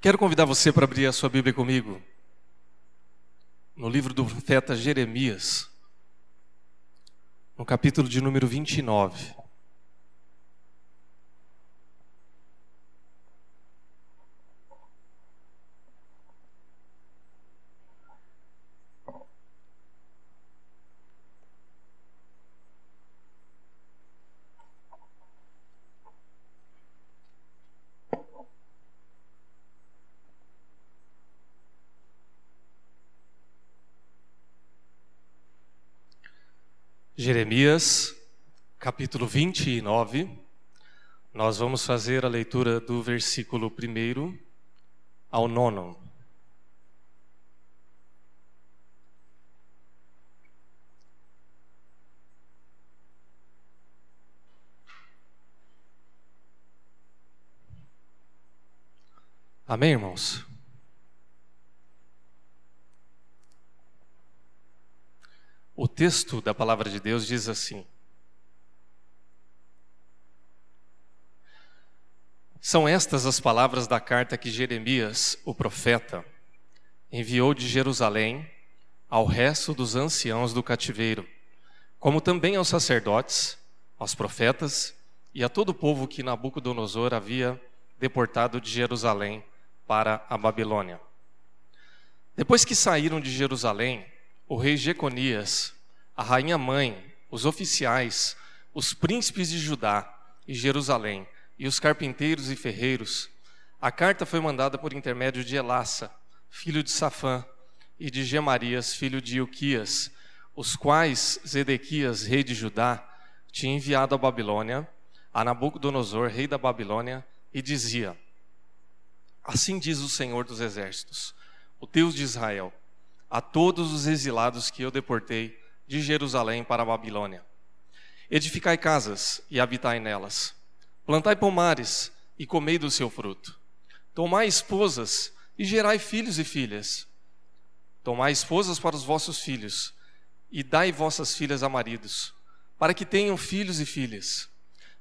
Quero convidar você para abrir a sua Bíblia comigo no livro do profeta Jeremias, no capítulo de número 29. Jeremias, capítulo 29. Nós vamos fazer a leitura do versículo 1 ao 9. Amém, irmãos? O texto da palavra de Deus diz assim: São estas as palavras da carta que Jeremias, o profeta, enviou de Jerusalém ao resto dos anciãos do cativeiro, como também aos sacerdotes, aos profetas e a todo o povo que Nabucodonosor havia deportado de Jerusalém para a Babilônia. Depois que saíram de Jerusalém, o rei Jeconias, a rainha mãe, os oficiais, os príncipes de Judá e Jerusalém e os carpinteiros e ferreiros, a carta foi mandada por intermédio de Elassa, filho de Safã, e de Gemarias, filho de Ilquias, os quais Zedequias, rei de Judá, tinha enviado à Babilônia, a Nabucodonosor, rei da Babilônia, e dizia: Assim diz o Senhor dos Exércitos, o Deus de Israel: a todos os exilados que eu deportei de Jerusalém para a Babilônia. Edificai casas e habitai nelas. Plantai pomares e comei do seu fruto. Tomai esposas e gerai filhos e filhas. Tomai esposas para os vossos filhos e dai vossas filhas a maridos, para que tenham filhos e filhas.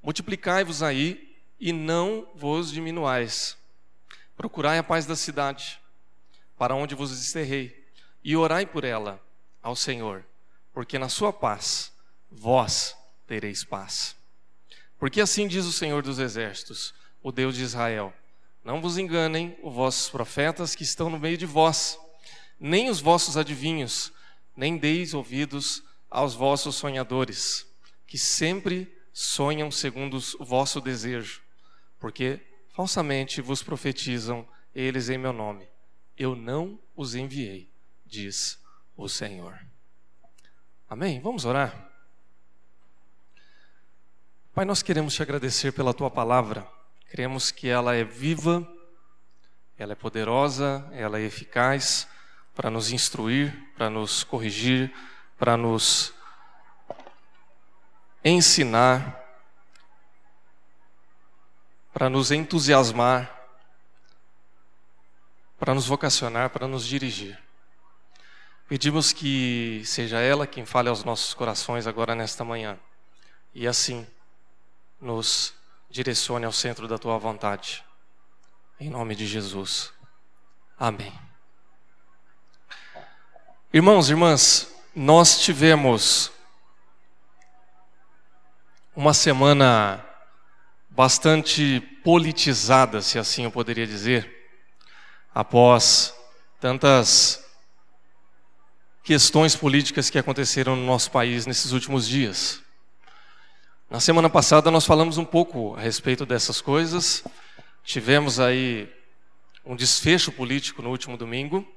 Multiplicai-vos aí e não vos diminuais. Procurai a paz da cidade, para onde vos desterrei e orai por ela ao Senhor, porque na sua paz vós tereis paz. Porque assim diz o Senhor dos Exércitos, o Deus de Israel: Não vos enganem os vossos profetas que estão no meio de vós, nem os vossos adivinhos, nem deis ouvidos aos vossos sonhadores, que sempre sonham segundo o vosso desejo, porque falsamente vos profetizam eles em meu nome. Eu não os enviei diz o Senhor. Amém? Vamos orar? Pai, nós queremos te agradecer pela tua palavra. Cremos que ela é viva, ela é poderosa, ela é eficaz para nos instruir, para nos corrigir, para nos ensinar, para nos entusiasmar, para nos vocacionar, para nos dirigir. Pedimos que seja ela quem fale aos nossos corações agora nesta manhã. E assim nos direcione ao centro da tua vontade. Em nome de Jesus. Amém. Irmãos e irmãs, nós tivemos uma semana bastante politizada, se assim eu poderia dizer, após tantas questões políticas que aconteceram no nosso país nesses últimos dias. Na semana passada nós falamos um pouco a respeito dessas coisas. Tivemos aí um desfecho político no último domingo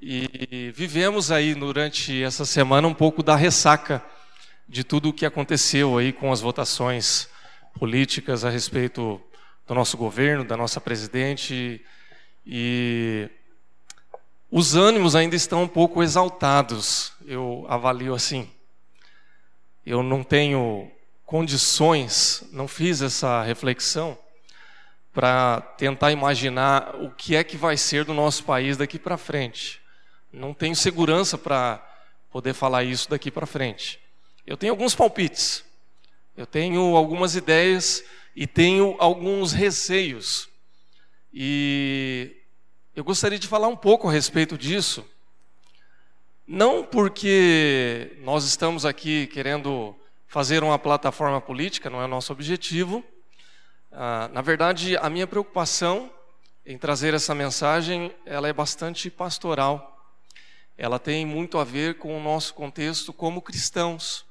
e vivemos aí durante essa semana um pouco da ressaca de tudo o que aconteceu aí com as votações políticas a respeito do nosso governo, da nossa presidente e os ânimos ainda estão um pouco exaltados, eu avalio assim. Eu não tenho condições, não fiz essa reflexão para tentar imaginar o que é que vai ser do nosso país daqui para frente. Não tenho segurança para poder falar isso daqui para frente. Eu tenho alguns palpites, eu tenho algumas ideias e tenho alguns receios. E eu gostaria de falar um pouco a respeito disso. Não porque nós estamos aqui querendo fazer uma plataforma política, não é o nosso objetivo. Ah, na verdade, a minha preocupação em trazer essa mensagem, ela é bastante pastoral. Ela tem muito a ver com o nosso contexto como cristãos,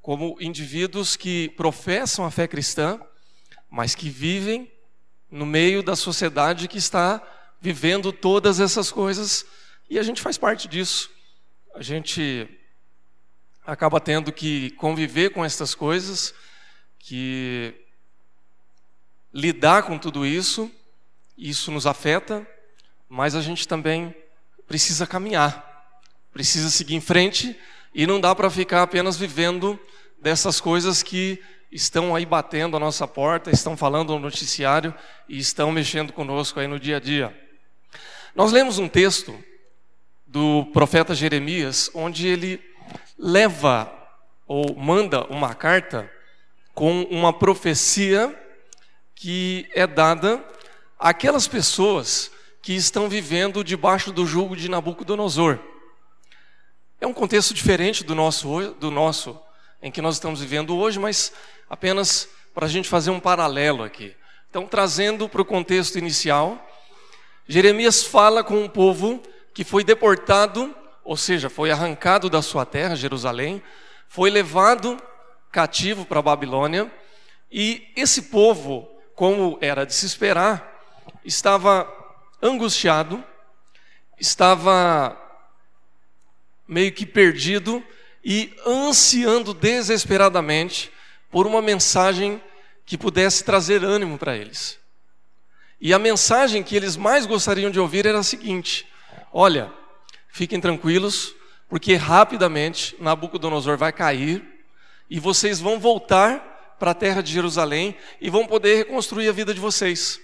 como indivíduos que professam a fé cristã, mas que vivem no meio da sociedade que está vivendo todas essas coisas e a gente faz parte disso. A gente acaba tendo que conviver com essas coisas, que lidar com tudo isso, isso nos afeta, mas a gente também precisa caminhar, precisa seguir em frente e não dá para ficar apenas vivendo dessas coisas que estão aí batendo a nossa porta, estão falando no noticiário e estão mexendo conosco aí no dia a dia. Nós lemos um texto do profeta Jeremias, onde ele leva ou manda uma carta com uma profecia que é dada àquelas pessoas que estão vivendo debaixo do jugo de Nabucodonosor. É um contexto diferente do nosso, do nosso em que nós estamos vivendo hoje, mas apenas para a gente fazer um paralelo aqui. Então, trazendo para o contexto inicial, Jeremias fala com um povo que foi deportado, ou seja, foi arrancado da sua terra, Jerusalém, foi levado cativo para a Babilônia, e esse povo, como era de se esperar, estava angustiado, estava meio que perdido e ansiando desesperadamente por uma mensagem que pudesse trazer ânimo para eles. E a mensagem que eles mais gostariam de ouvir era a seguinte: olha, fiquem tranquilos, porque rapidamente Nabucodonosor vai cair e vocês vão voltar para a terra de Jerusalém e vão poder reconstruir a vida de vocês.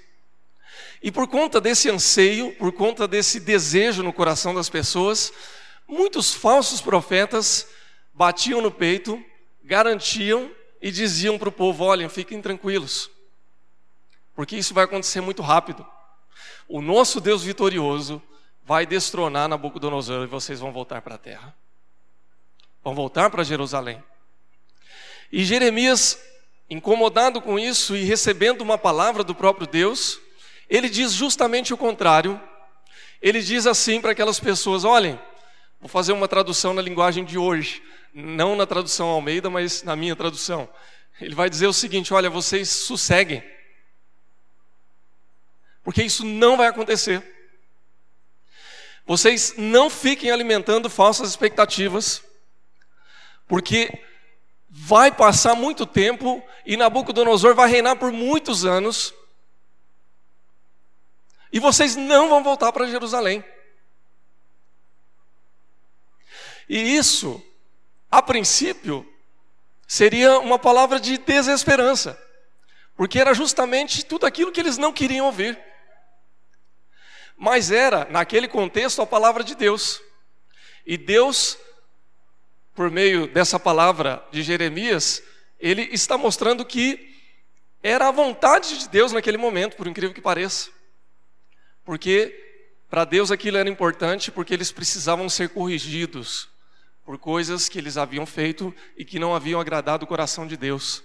E por conta desse anseio, por conta desse desejo no coração das pessoas, muitos falsos profetas batiam no peito, garantiam e diziam para o povo: olhem, fiquem tranquilos, porque isso vai acontecer muito rápido. O nosso Deus vitorioso vai destronar Nabucodonosor e vocês vão voltar para a terra. Vão voltar para Jerusalém. E Jeremias, incomodado com isso e recebendo uma palavra do próprio Deus, ele diz justamente o contrário. Ele diz assim para aquelas pessoas: olhem, vou fazer uma tradução na linguagem de hoje não na tradução Almeida, mas na minha tradução. Ele vai dizer o seguinte: olha, vocês sosseguem, porque isso não vai acontecer. Vocês não fiquem alimentando falsas expectativas, porque vai passar muito tempo e Nabucodonosor vai reinar por muitos anos, e vocês não vão voltar para Jerusalém. E isso a princípio, seria uma palavra de desesperança, porque era justamente tudo aquilo que eles não queriam ouvir. Mas era, naquele contexto, a palavra de Deus. E Deus, por meio dessa palavra de Jeremias, ele está mostrando que era a vontade de Deus naquele momento, por incrível que pareça. Porque para Deus aquilo era importante, porque eles precisavam ser corrigidos, por coisas que eles haviam feito e que não haviam agradado o coração de Deus.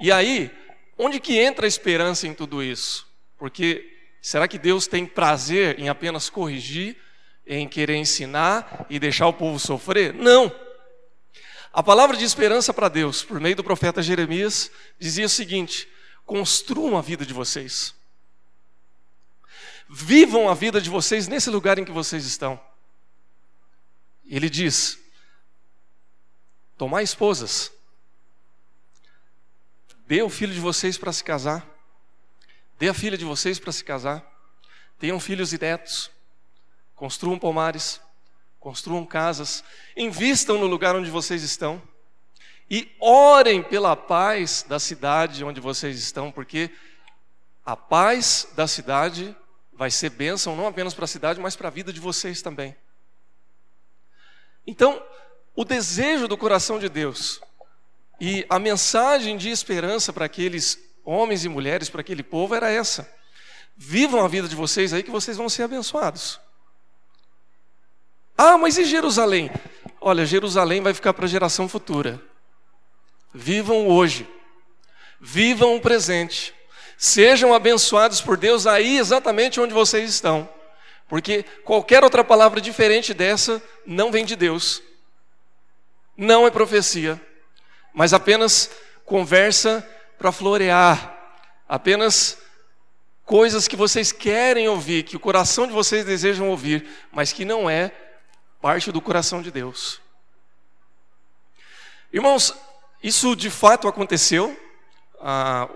E aí, onde que entra a esperança em tudo isso? Porque será que Deus tem prazer em apenas corrigir, em querer ensinar e deixar o povo sofrer? Não. A palavra de esperança para Deus, por meio do profeta Jeremias, dizia o seguinte: construam a vida de vocês. Vivam a vida de vocês nesse lugar em que vocês estão. Ele diz: Tomar esposas. Dê o filho de vocês para se casar. Dê a filha de vocês para se casar. Tenham filhos e netos. Construam pomares. Construam casas. Invistam no lugar onde vocês estão. E orem pela paz da cidade onde vocês estão, porque a paz da cidade vai ser bênção não apenas para a cidade, mas para a vida de vocês também. Então, o desejo do coração de Deus e a mensagem de esperança para aqueles homens e mulheres, para aquele povo era essa: Vivam a vida de vocês aí que vocês vão ser abençoados. Ah, mas e Jerusalém? Olha, Jerusalém vai ficar para a geração futura. Vivam hoje. Vivam o presente. Sejam abençoados por Deus aí exatamente onde vocês estão. Porque qualquer outra palavra diferente dessa não vem de Deus. Não é profecia, mas apenas conversa para florear, apenas coisas que vocês querem ouvir, que o coração de vocês desejam ouvir, mas que não é parte do coração de Deus. Irmãos, isso de fato aconteceu. Ah,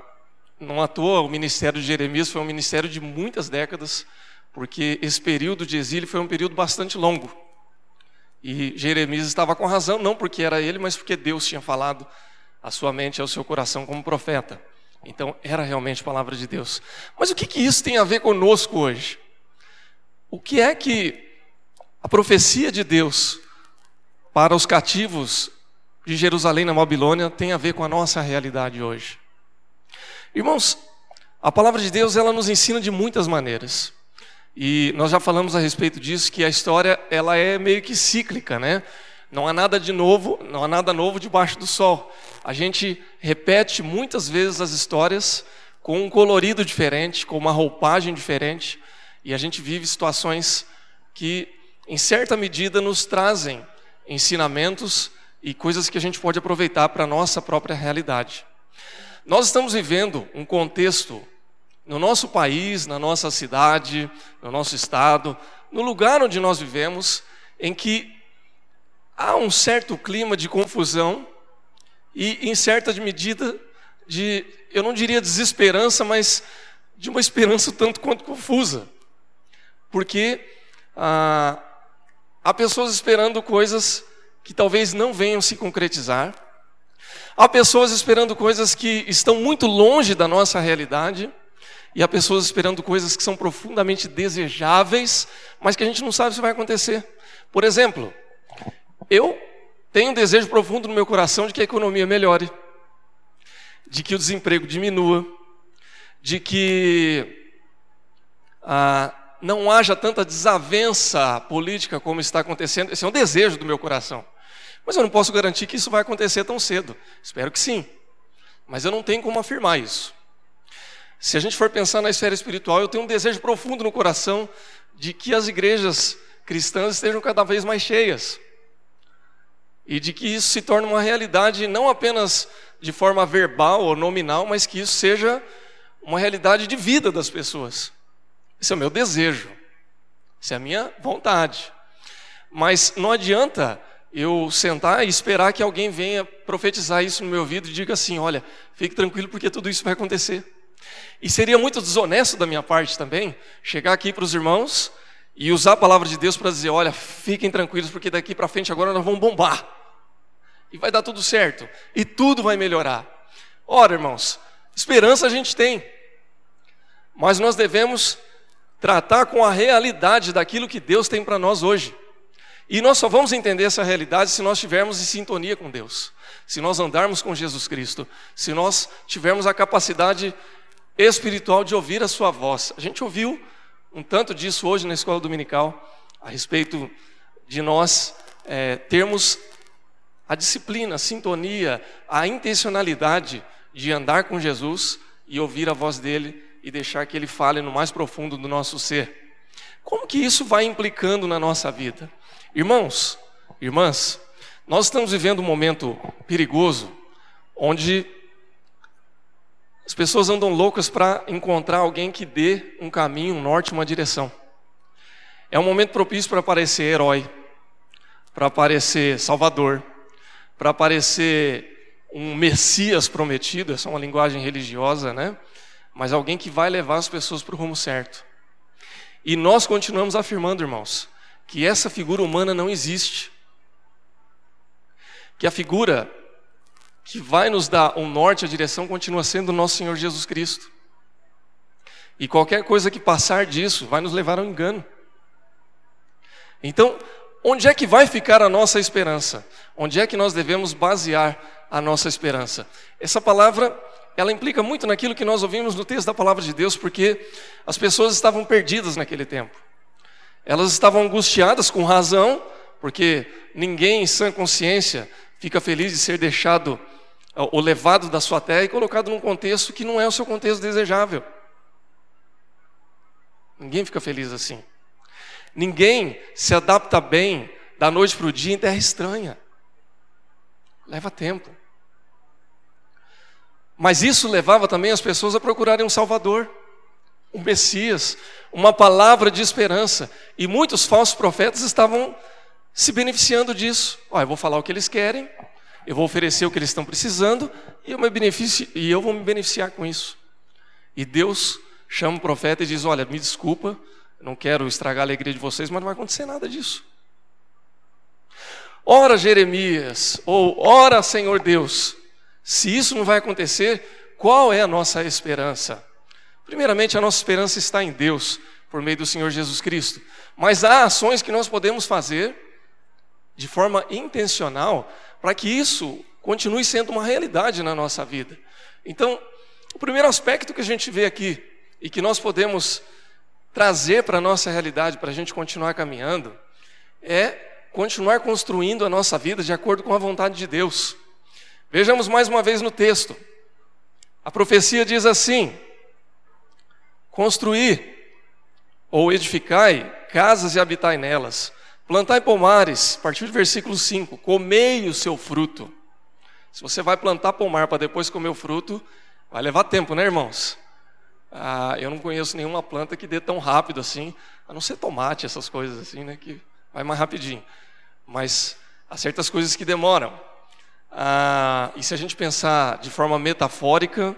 não à toa, o ministério de Jeremias foi um ministério de muitas décadas, porque esse período de exílio foi um período bastante longo. E Jeremias estava com razão, não porque era ele, mas porque Deus tinha falado a sua mente ao seu coração como profeta. Então, era realmente palavra de Deus. Mas o que, que isso tem a ver conosco hoje? O que é que a profecia de Deus para os cativos de Jerusalém na Babilônia tem a ver com a nossa realidade hoje? Irmãos, a palavra de Deus ela nos ensina de muitas maneiras. E nós já falamos a respeito disso que a história ela é meio que cíclica, né? Não há nada de novo, não há nada novo debaixo do sol. A gente repete muitas vezes as histórias com um colorido diferente, com uma roupagem diferente, e a gente vive situações que, em certa medida, nos trazem ensinamentos e coisas que a gente pode aproveitar para a nossa própria realidade. Nós estamos vivendo um contexto no nosso país, na nossa cidade, no nosso estado, no lugar onde nós vivemos, em que há um certo clima de confusão e, em certa medida, de, eu não diria desesperança, mas de uma esperança tanto quanto confusa. Porque ah, há pessoas esperando coisas que talvez não venham se concretizar, Há pessoas esperando coisas que estão muito longe da nossa realidade, e há pessoas esperando coisas que são profundamente desejáveis, mas que a gente não sabe se vai acontecer. Por exemplo, eu tenho um desejo profundo no meu coração de que a economia melhore, de que o desemprego diminua, de que ah, não haja tanta desavença política como está acontecendo. Esse é um desejo do meu coração. Mas eu não posso garantir que isso vai acontecer tão cedo. Espero que sim. Mas eu não tenho como afirmar isso. Se a gente for pensar na esfera espiritual, eu tenho um desejo profundo no coração de que as igrejas cristãs estejam cada vez mais cheias. E de que isso se torne uma realidade não apenas de forma verbal ou nominal, mas que isso seja uma realidade de vida das pessoas. Esse é o meu desejo. Essa é a minha vontade. Mas não adianta eu sentar e esperar que alguém venha profetizar isso no meu ouvido e diga assim: olha, fique tranquilo porque tudo isso vai acontecer. E seria muito desonesto da minha parte também chegar aqui para os irmãos e usar a palavra de Deus para dizer: olha, fiquem tranquilos porque daqui para frente agora nós vamos bombar. E vai dar tudo certo. E tudo vai melhorar. Ora, irmãos, esperança a gente tem. Mas nós devemos tratar com a realidade daquilo que Deus tem para nós hoje. E nós só vamos entender essa realidade se nós estivermos em sintonia com Deus, se nós andarmos com Jesus Cristo, se nós tivermos a capacidade espiritual de ouvir a Sua voz. A gente ouviu um tanto disso hoje na escola dominical, a respeito de nós é, termos a disciplina, a sintonia, a intencionalidade de andar com Jesus e ouvir a voz dele e deixar que ele fale no mais profundo do nosso ser. Como que isso vai implicando na nossa vida? Irmãos, irmãs, nós estamos vivendo um momento perigoso onde as pessoas andam loucas para encontrar alguém que dê um caminho, um norte, uma direção. É um momento propício para aparecer herói, para aparecer salvador, para aparecer um Messias prometido, essa é uma linguagem religiosa, né? Mas alguém que vai levar as pessoas para o rumo certo. E nós continuamos afirmando, irmãos, que essa figura humana não existe. Que a figura que vai nos dar um norte, a direção, continua sendo o nosso Senhor Jesus Cristo. E qualquer coisa que passar disso vai nos levar ao engano. Então, onde é que vai ficar a nossa esperança? Onde é que nós devemos basear a nossa esperança? Essa palavra, ela implica muito naquilo que nós ouvimos no texto da palavra de Deus, porque as pessoas estavam perdidas naquele tempo. Elas estavam angustiadas com razão, porque ninguém em sã consciência fica feliz de ser deixado ou levado da sua terra e colocado num contexto que não é o seu contexto desejável. Ninguém fica feliz assim. Ninguém se adapta bem da noite para o dia em terra estranha. Leva tempo. Mas isso levava também as pessoas a procurarem um Salvador, um Messias, uma palavra de esperança. E muitos falsos profetas estavam se beneficiando disso. Ó, eu vou falar o que eles querem, eu vou oferecer o que eles estão precisando e eu, me beneficio, e eu vou me beneficiar com isso. E Deus chama o profeta e diz: Olha, me desculpa, não quero estragar a alegria de vocês, mas não vai acontecer nada disso. Ora, Jeremias, ou ora, Senhor Deus, se isso não vai acontecer, qual é a nossa esperança? Primeiramente, a nossa esperança está em Deus, por meio do Senhor Jesus Cristo. Mas há ações que nós podemos fazer de forma intencional para que isso continue sendo uma realidade na nossa vida. Então, o primeiro aspecto que a gente vê aqui e que nós podemos trazer para a nossa realidade, para a gente continuar caminhando, é continuar construindo a nossa vida de acordo com a vontade de Deus. Vejamos mais uma vez no texto. A profecia diz assim: construir ou edificai casas e habitai nelas, plantai pomares, a partir do versículo 5, comei o seu fruto. Se você vai plantar pomar para depois comer o fruto, vai levar tempo, né, irmãos? Ah, eu não conheço nenhuma planta que dê tão rápido assim, a não ser tomate, essas coisas assim, né, que vai mais rapidinho. Mas há certas coisas que demoram. Ah, e se a gente pensar de forma metafórica,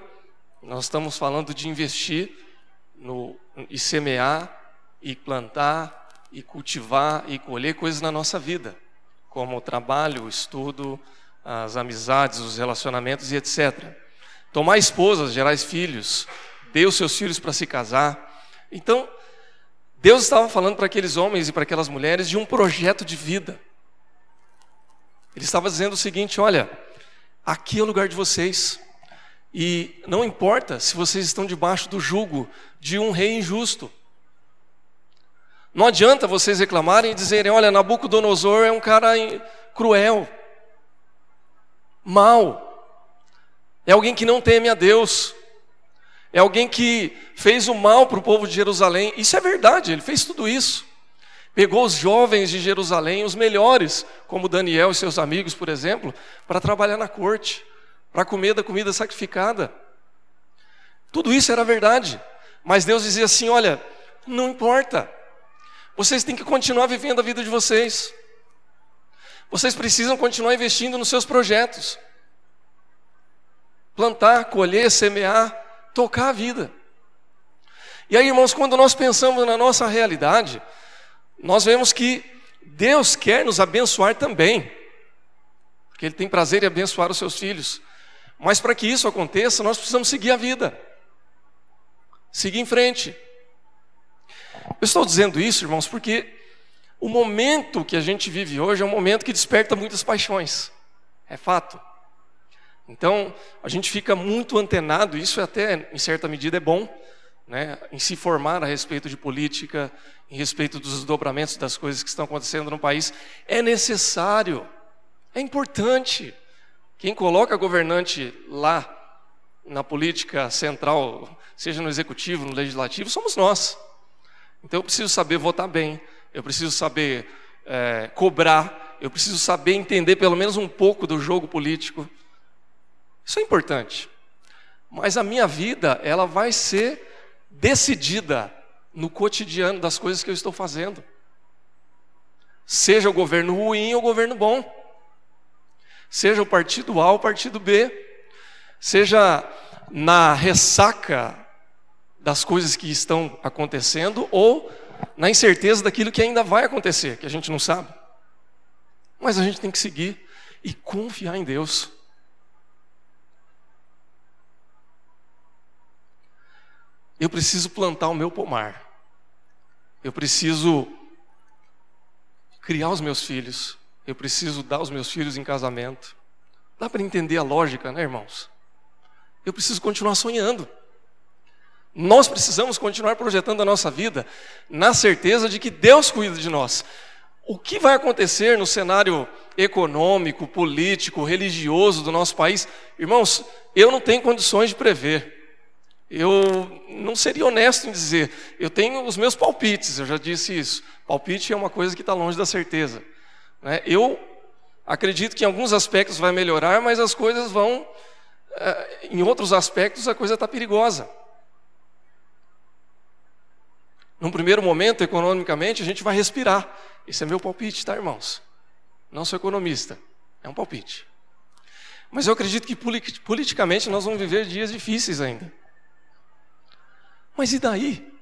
nós estamos falando de investir no, e semear, e plantar, e cultivar, e colher coisas na nossa vida, como o trabalho, o estudo, as amizades, os relacionamentos e etc. Tomar esposas, gerar filhos, dê os seus filhos para se casar. Então, Deus estava falando para aqueles homens e para aquelas mulheres de um projeto de vida. Ele estava dizendo o seguinte: olha, aqui é o lugar de vocês. E não importa se vocês estão debaixo do jugo de um rei injusto. Não adianta vocês reclamarem e dizerem: olha, Nabucodonosor é um cara cruel, mau, é alguém que não teme a Deus é alguém que fez o mal para o povo de Jerusalém. Isso é verdade, ele fez tudo isso. Pegou os jovens de Jerusalém, os melhores, como Daniel e seus amigos, por exemplo, para trabalhar na corte, para comer da comida sacrificada. Tudo isso era verdade. Mas Deus dizia assim: olha, não importa. Vocês têm que continuar vivendo a vida de vocês. Vocês precisam continuar investindo nos seus projetos. Plantar, colher, semear, tocar a vida. E aí, irmãos, quando nós pensamos na nossa realidade, nós vemos que Deus quer nos abençoar também, porque Ele tem prazer em abençoar os seus filhos. Mas para que isso aconteça, nós precisamos seguir a vida, seguir em frente. Eu estou dizendo isso, irmãos, porque o momento que a gente vive hoje é um momento que desperta muitas paixões, é fato. Então, a gente fica muito antenado, isso até em certa medida é bom, né, em se formar a respeito de política, em respeito dos desdobramentos das coisas que estão acontecendo no país. É necessário, é importante. Quem coloca governante lá na política central, seja no executivo, no legislativo, somos nós. Então eu preciso saber votar bem, eu preciso saber é, cobrar, eu preciso saber entender pelo menos um pouco do jogo político. Isso é importante. Mas a minha vida, ela vai ser decidida no cotidiano das coisas que eu estou fazendo. Seja o governo ruim ou o governo bom. Seja o partido A ou o partido B. Seja na ressaca das coisas que estão acontecendo ou na incerteza daquilo que ainda vai acontecer, que a gente não sabe. Mas a gente tem que seguir e confiar em Deus. eu preciso plantar o meu pomar. Eu preciso criar os meus filhos, eu preciso dar os meus filhos em casamento. Dá para entender a lógica, né, irmãos? Eu preciso continuar sonhando. Nós precisamos continuar projetando a nossa vida na certeza de que Deus cuida de nós. O que vai acontecer no cenário econômico, político, religioso do nosso país? Irmãos, eu não tenho condições de prever. Eu não seria honesto em dizer, eu tenho os meus palpites, eu já disse isso. Palpite é uma coisa que está longe da certeza. Né? Eu acredito que em alguns aspectos vai melhorar, mas as coisas vão, eh, em outros aspectos, a coisa está perigosa. Num primeiro momento, economicamente, a gente vai respirar. Esse é meu palpite, tá, irmãos? Não sou economista, é um palpite. Mas eu acredito que politicamente nós vamos viver dias difíceis ainda. Mas e daí?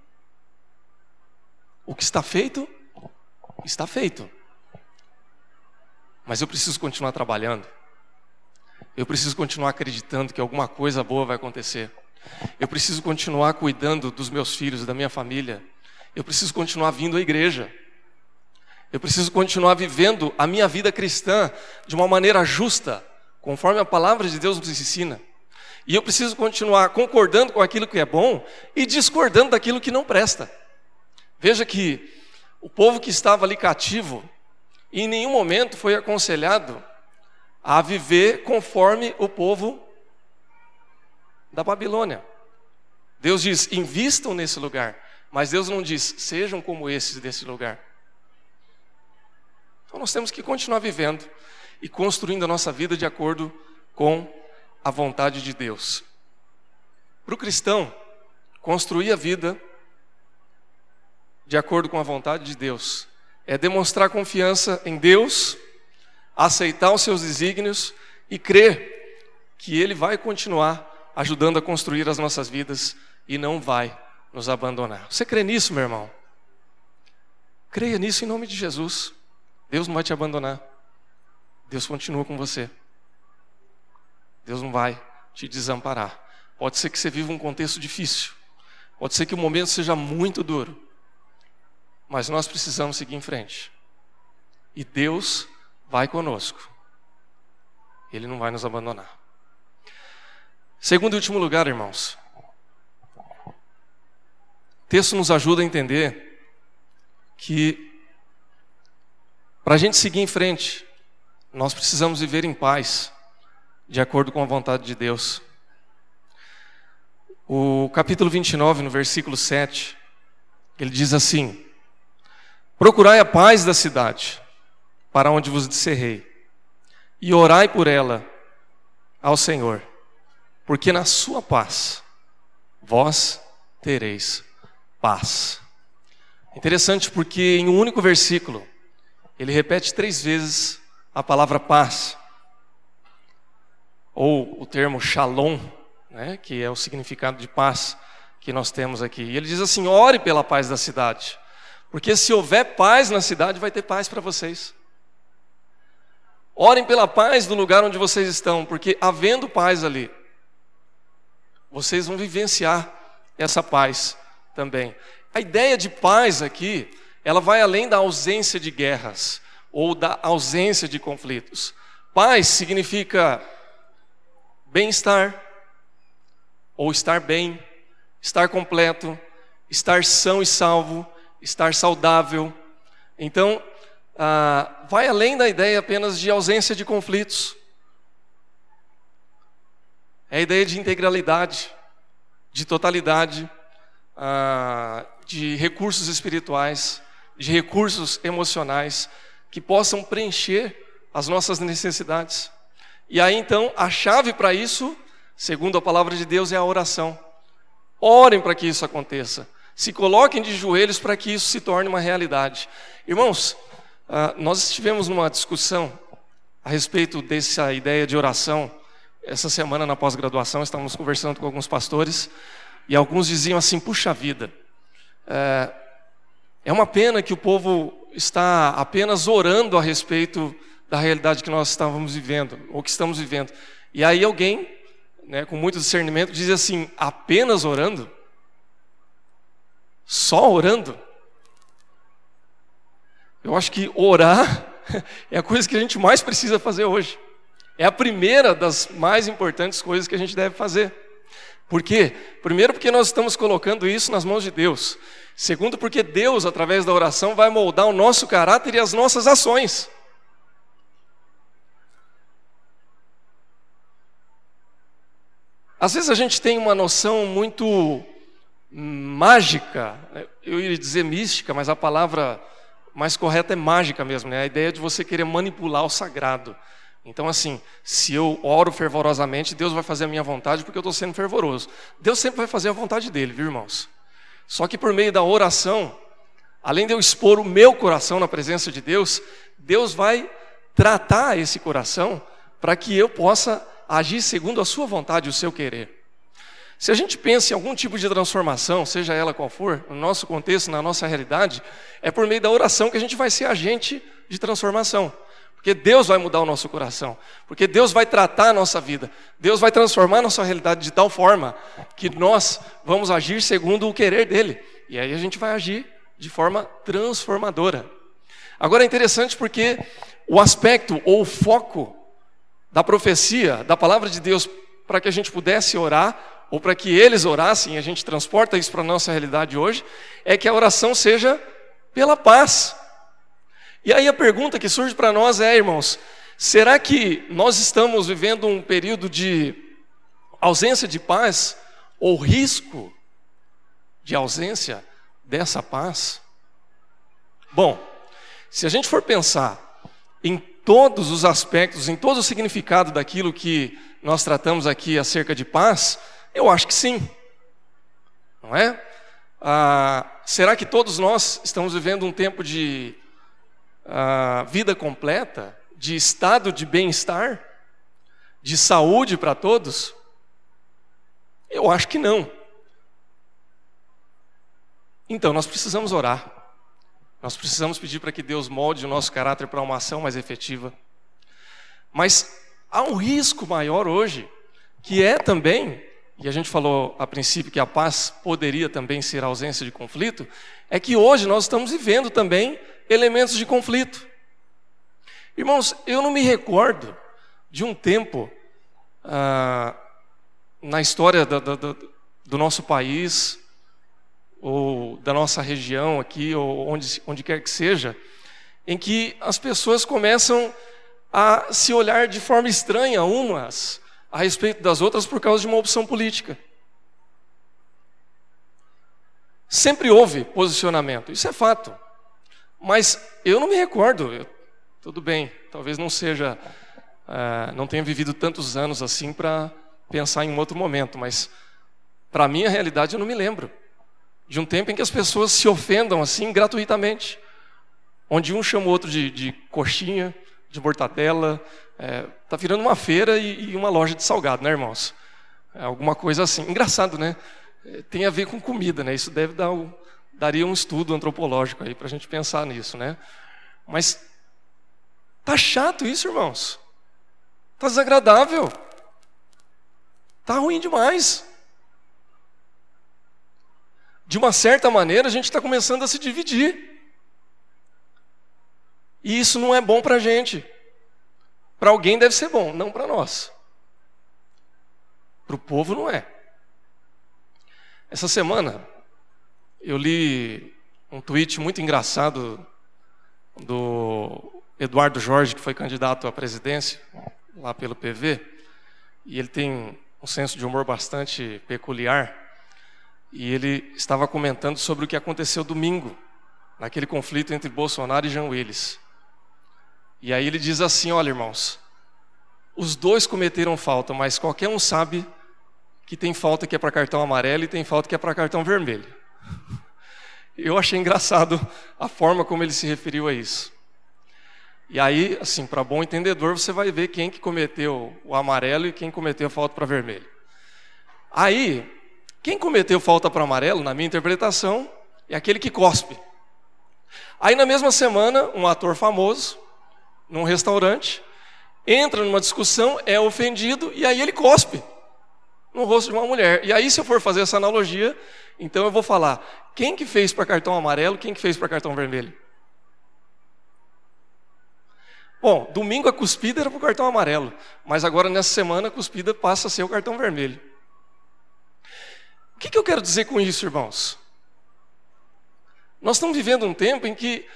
O que está feito, está feito. Mas eu preciso continuar trabalhando. Eu preciso continuar acreditando que alguma coisa boa vai acontecer. Eu preciso continuar cuidando dos meus filhos, da minha família. Eu preciso continuar vindo à igreja. Eu preciso continuar vivendo a minha vida cristã de uma maneira justa, conforme a palavra de Deus nos ensina. E eu preciso continuar concordando com aquilo que é bom e discordando daquilo que não presta. Veja que o povo que estava ali cativo, em nenhum momento foi aconselhado a viver conforme o povo da Babilônia. Deus diz: invistam nesse lugar. Mas Deus não diz, sejam como esses desse lugar. Então nós temos que continuar vivendo e construindo a nossa vida de acordo com a vontade de Deus. Para o cristão, construir a vida de acordo com a vontade de Deus é demonstrar confiança em Deus, aceitar os seus desígnios e crer que Ele vai continuar ajudando a construir as nossas vidas e não vai nos abandonar. Você crê nisso, meu irmão? Creia nisso em nome de Jesus. Deus não vai te abandonar. Deus continua com você. Deus não vai te desamparar. Pode ser que você viva um contexto difícil. Pode ser que o momento seja muito duro. Mas nós precisamos seguir em frente. E Deus vai conosco. Ele não vai nos abandonar. Segundo e último lugar, irmãos, texto nos ajuda a entender que para a gente seguir em frente, nós precisamos viver em paz, de acordo com a vontade de Deus. O capítulo 29, no versículo 7, ele diz assim: Procurai a paz da cidade, para onde vos disserrei, e orai por ela ao Senhor, porque na sua paz vós tereis paz. Interessante porque em um único versículo, ele repete três vezes a palavra paz, ou o termo shalom, né, que é o significado de paz que nós temos aqui. E ele diz assim: ore pela paz da cidade, porque se houver paz na cidade, vai ter paz para vocês. Orem pela paz do lugar onde vocês estão, porque havendo paz ali, vocês vão vivenciar essa paz também. A ideia de paz aqui, ela vai além da ausência de guerras ou da ausência de conflitos. Paz significa bem-estar, ou estar bem, estar completo, estar são e salvo, estar saudável. Então, ah, vai além da ideia apenas de ausência de conflitos. É a ideia de integralidade, de totalidade, ah, de recursos espirituais, de recursos emocionais que possam preencher as nossas necessidades. E aí então, a chave para isso, segundo a palavra de Deus, é a oração. Orem para que isso aconteça. Se coloquem de joelhos para que isso se torne uma realidade. Irmãos, ah, nós estivemos numa discussão a respeito dessa ideia de oração. Essa semana na pós-graduação estávamos conversando com alguns pastores e alguns diziam assim: puxa vida, é, é uma pena que o povo está apenas orando a respeito da realidade que nós estávamos vivendo, ou que estamos vivendo. E aí alguém, né, com muito discernimento, diz assim: apenas orando? Só orando? Eu acho que orar é a coisa que a gente mais precisa fazer hoje. É a primeira das mais importantes coisas que a gente deve fazer. Por quê? Primeiro, porque nós estamos colocando isso nas mãos de Deus. Segundo, porque Deus, através da oração, vai moldar o nosso caráter e as nossas ações. Às vezes a gente tem uma noção muito mágica, né? eu ia dizer mística, mas a palavra mais correta é mágica mesmo, né? A ideia de você querer manipular o sagrado. Então, assim, se eu oro fervorosamente, Deus vai fazer a minha vontade porque eu estou sendo fervoroso. Deus sempre vai fazer a vontade dele, viu, irmãos? Só que por meio da oração, além de eu expor o meu coração na presença de Deus, Deus vai tratar esse coração para que eu possa agir segundo a sua vontade, o seu querer. Se a gente pensa em algum tipo de transformação, seja ela qual for, no nosso contexto, na nossa realidade, é por meio da oração que a gente vai ser agente de transformação. Porque Deus vai mudar o nosso coração, porque Deus vai tratar a nossa vida, Deus vai transformar a nossa realidade de tal forma que nós vamos agir segundo o querer dele. E aí a gente vai agir de forma transformadora. Agora é interessante porque o aspecto ou o foco da profecia, da palavra de Deus, para que a gente pudesse orar, ou para que eles orassem, a gente transporta isso para a nossa realidade hoje, é que a oração seja pela paz. E aí a pergunta que surge para nós é, irmãos, será que nós estamos vivendo um período de ausência de paz, ou risco de ausência dessa paz? Bom, se a gente for pensar em todos os aspectos, em todo o significado daquilo que nós tratamos aqui acerca de paz? Eu acho que sim. Não é? Ah, será que todos nós estamos vivendo um tempo de ah, vida completa, de estado de bem-estar, de saúde para todos? Eu acho que não. Então nós precisamos orar. Nós precisamos pedir para que Deus molde o nosso caráter para uma ação mais efetiva. Mas há um risco maior hoje, que é também, e a gente falou a princípio que a paz poderia também ser a ausência de conflito, é que hoje nós estamos vivendo também elementos de conflito. Irmãos, eu não me recordo de um tempo ah, na história do, do, do nosso país, ou da nossa região aqui, ou onde, onde quer que seja, em que as pessoas começam a se olhar de forma estranha umas a respeito das outras por causa de uma opção política. Sempre houve posicionamento, isso é fato. Mas eu não me recordo, eu, tudo bem, talvez não seja, uh, não tenha vivido tantos anos assim para pensar em um outro momento, mas para a minha realidade eu não me lembro de um tempo em que as pessoas se ofendam assim gratuitamente, onde um chama o outro de, de coxinha, de mortadela, é, tá virando uma feira e, e, uma loja de salgado, né, irmãos? É alguma coisa assim. Engraçado, né? É, tem a ver com comida, né? Isso deve dar um, daria um estudo antropológico aí para a gente pensar nisso, né? Mas tá chato isso, irmãos. Tá desagradável. Tá ruim demais de uma certa maneira, a gente está começando a se dividir. E isso não é bom para a gente. Para alguém deve ser bom, não para nós. Para o povo não é. Essa semana, eu li um tweet muito engraçado do Eduardo Jorge, que foi candidato à presidência, lá pelo PV, e ele tem um senso de humor bastante peculiar e ele estava comentando sobre o que aconteceu domingo, naquele conflito entre Bolsonaro e Jean Willis. E aí ele diz assim: olha, irmãos, os dois cometeram falta, mas qualquer um sabe que tem falta que é para cartão amarelo e tem falta que é para cartão vermelho. Eu achei engraçado a forma como ele se referiu a isso. E aí, assim, para bom entendedor, você vai ver quem que cometeu o amarelo e quem cometeu a falta para vermelho. Aí, quem cometeu falta para amarelo, na minha interpretação, é aquele que cospe. Aí na mesma semana, um ator famoso, num restaurante, entra numa discussão, é ofendido e aí ele cospe no rosto de uma mulher. E aí se eu for fazer essa analogia, então eu vou falar, quem que fez para cartão amarelo, quem que fez para cartão vermelho? Bom, domingo a cuspida era para o cartão amarelo, mas agora nessa semana a cuspida passa a ser o cartão vermelho. O que, que eu quero dizer com isso, irmãos? Nós estamos vivendo um tempo em que,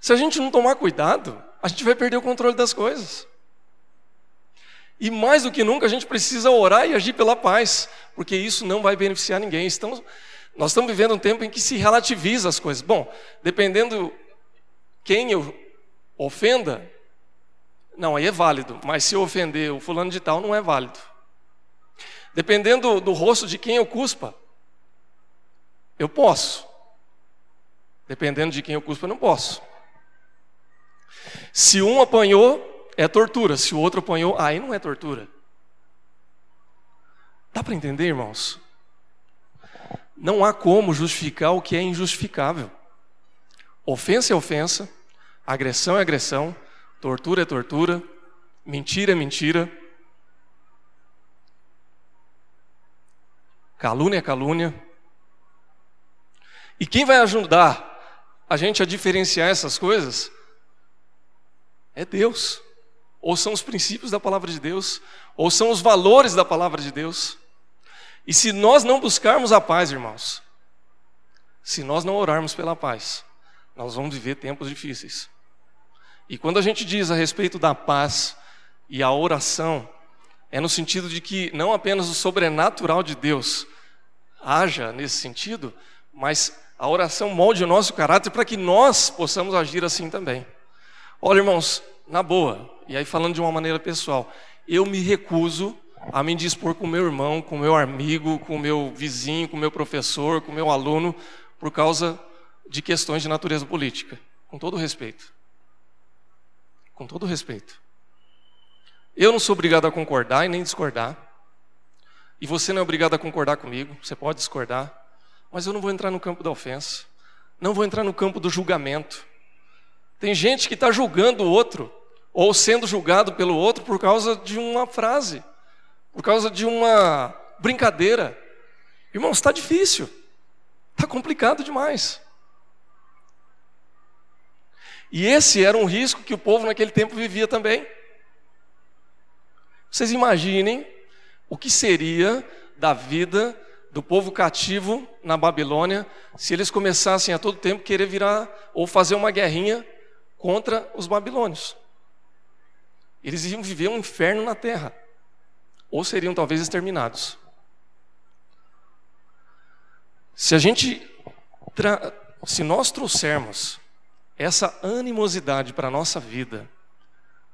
se a gente não tomar cuidado, a gente vai perder o controle das coisas. E mais do que nunca, a gente precisa orar e agir pela paz, porque isso não vai beneficiar ninguém. Estamos, nós estamos vivendo um tempo em que se relativiza as coisas. Bom, dependendo quem eu ofenda, não, aí é válido, mas se eu ofender o fulano de tal, não é válido. Dependendo do rosto de quem eu cuspa, eu posso. Dependendo de quem eu cuspa, eu não posso. Se um apanhou, é tortura. Se o outro apanhou, aí não é tortura. Dá para entender, irmãos? Não há como justificar o que é injustificável. Ofensa é ofensa, agressão é agressão, tortura é tortura, mentira é mentira, calúnia é calúnia. E quem vai ajudar a gente a diferenciar essas coisas é Deus. Ou são os princípios da palavra de Deus, ou são os valores da palavra de Deus. E se nós não buscarmos a paz, irmãos, se nós não orarmos pela paz, nós vamos viver tempos difíceis. E quando a gente diz a respeito da paz e a oração, é no sentido de que não apenas o sobrenatural de Deus haja nesse sentido, mas a oração molde o nosso caráter para que nós possamos agir assim também. Olha, irmãos, na boa, e aí falando de uma maneira pessoal, eu me recuso a me dispor com meu irmão, com meu amigo, com meu vizinho, com meu professor, com meu aluno, por causa de questões de natureza política. Com todo respeito. Com todo respeito. Eu não sou obrigado a concordar e nem discordar. E você não é obrigado a concordar comigo, você pode discordar. Mas eu não vou entrar no campo da ofensa. Não vou entrar no campo do julgamento. Tem gente que está julgando o outro, ou sendo julgado pelo outro por causa de uma frase, por causa de uma brincadeira. Irmãos, está difícil, está complicado demais. E esse era um risco que o povo naquele tempo vivia também. Vocês imaginem o que seria da vida do povo cativo na Babilônia se eles começassem a todo tempo querer virar ou fazer uma guerrinha contra os babilônios. Eles iam viver um inferno na terra, ou seriam talvez exterminados. Se a gente, se nós trouxermos essa animosidade para a nossa vida,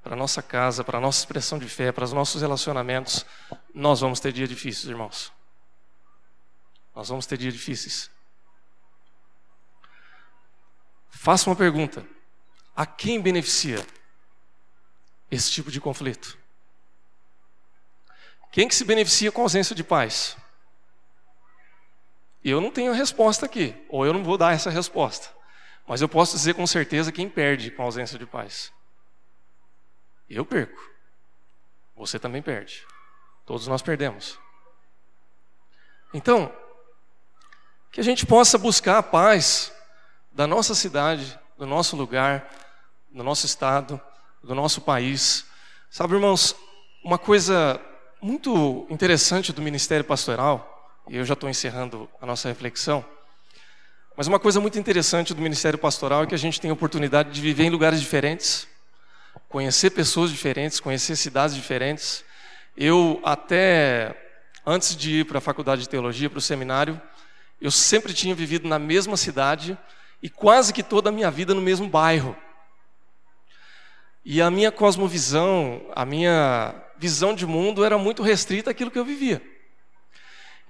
para a nossa casa, para a nossa expressão de fé, para os nossos relacionamentos, nós vamos ter dias difíceis, irmãos. Nós vamos ter dias difíceis. Faça uma pergunta: a quem beneficia esse tipo de conflito? Quem que se beneficia com a ausência de paz? Eu não tenho resposta aqui, ou eu não vou dar essa resposta. Mas eu posso dizer com certeza quem perde com a ausência de paz. Eu perco. Você também perde. Todos nós perdemos. Então, que a gente possa buscar a paz da nossa cidade, do nosso lugar, do nosso estado, do nosso país. Sabe, irmãos, uma coisa muito interessante do ministério pastoral, e eu já estou encerrando a nossa reflexão, mas uma coisa muito interessante do ministério pastoral é que a gente tem a oportunidade de viver em lugares diferentes, conhecer pessoas diferentes, conhecer cidades diferentes. Eu, até antes de ir para a faculdade de teologia, para o seminário, eu sempre tinha vivido na mesma cidade e quase que toda a minha vida no mesmo bairro. E a minha cosmovisão, a minha visão de mundo era muito restrita àquilo que eu vivia.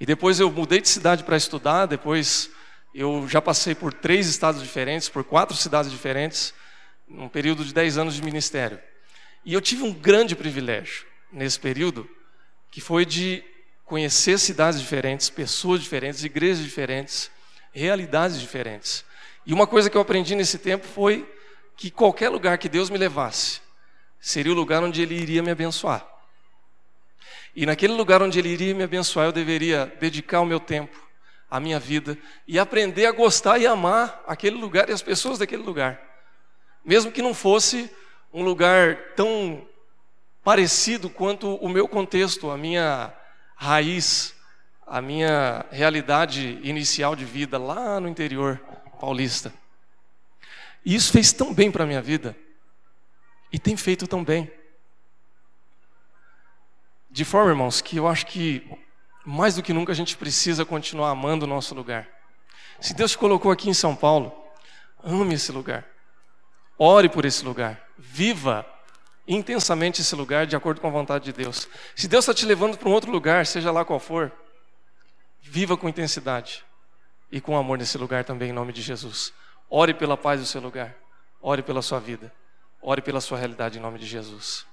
E depois eu mudei de cidade para estudar, depois eu já passei por três estados diferentes, por quatro cidades diferentes, num período de dez anos de ministério. E eu tive um grande privilégio nesse período, que foi de conhecer cidades diferentes, pessoas diferentes, igrejas diferentes, realidades diferentes. E uma coisa que eu aprendi nesse tempo foi que qualquer lugar que Deus me levasse seria o lugar onde Ele iria me abençoar. E naquele lugar onde Ele iria me abençoar, eu deveria dedicar o meu tempo, a minha vida e aprender a gostar e amar aquele lugar e as pessoas daquele lugar. Mesmo que não fosse um lugar tão parecido quanto o meu contexto, a minha raiz, a minha realidade inicial de vida lá no interior paulista. E isso fez tão bem para a minha vida, e tem feito tão bem. De forma, irmãos, que eu acho que mais do que nunca a gente precisa continuar amando o nosso lugar. Se Deus te colocou aqui em São Paulo, ame esse lugar. Ore por esse lugar. Viva intensamente esse lugar de acordo com a vontade de Deus. Se Deus está te levando para um outro lugar, seja lá qual for, viva com intensidade e com amor nesse lugar também, em nome de Jesus. Ore pela paz do seu lugar. Ore pela sua vida. Ore pela sua realidade em nome de Jesus.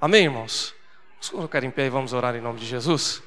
Amém, irmãos? Vamos colocar em pé e vamos orar em nome de Jesus?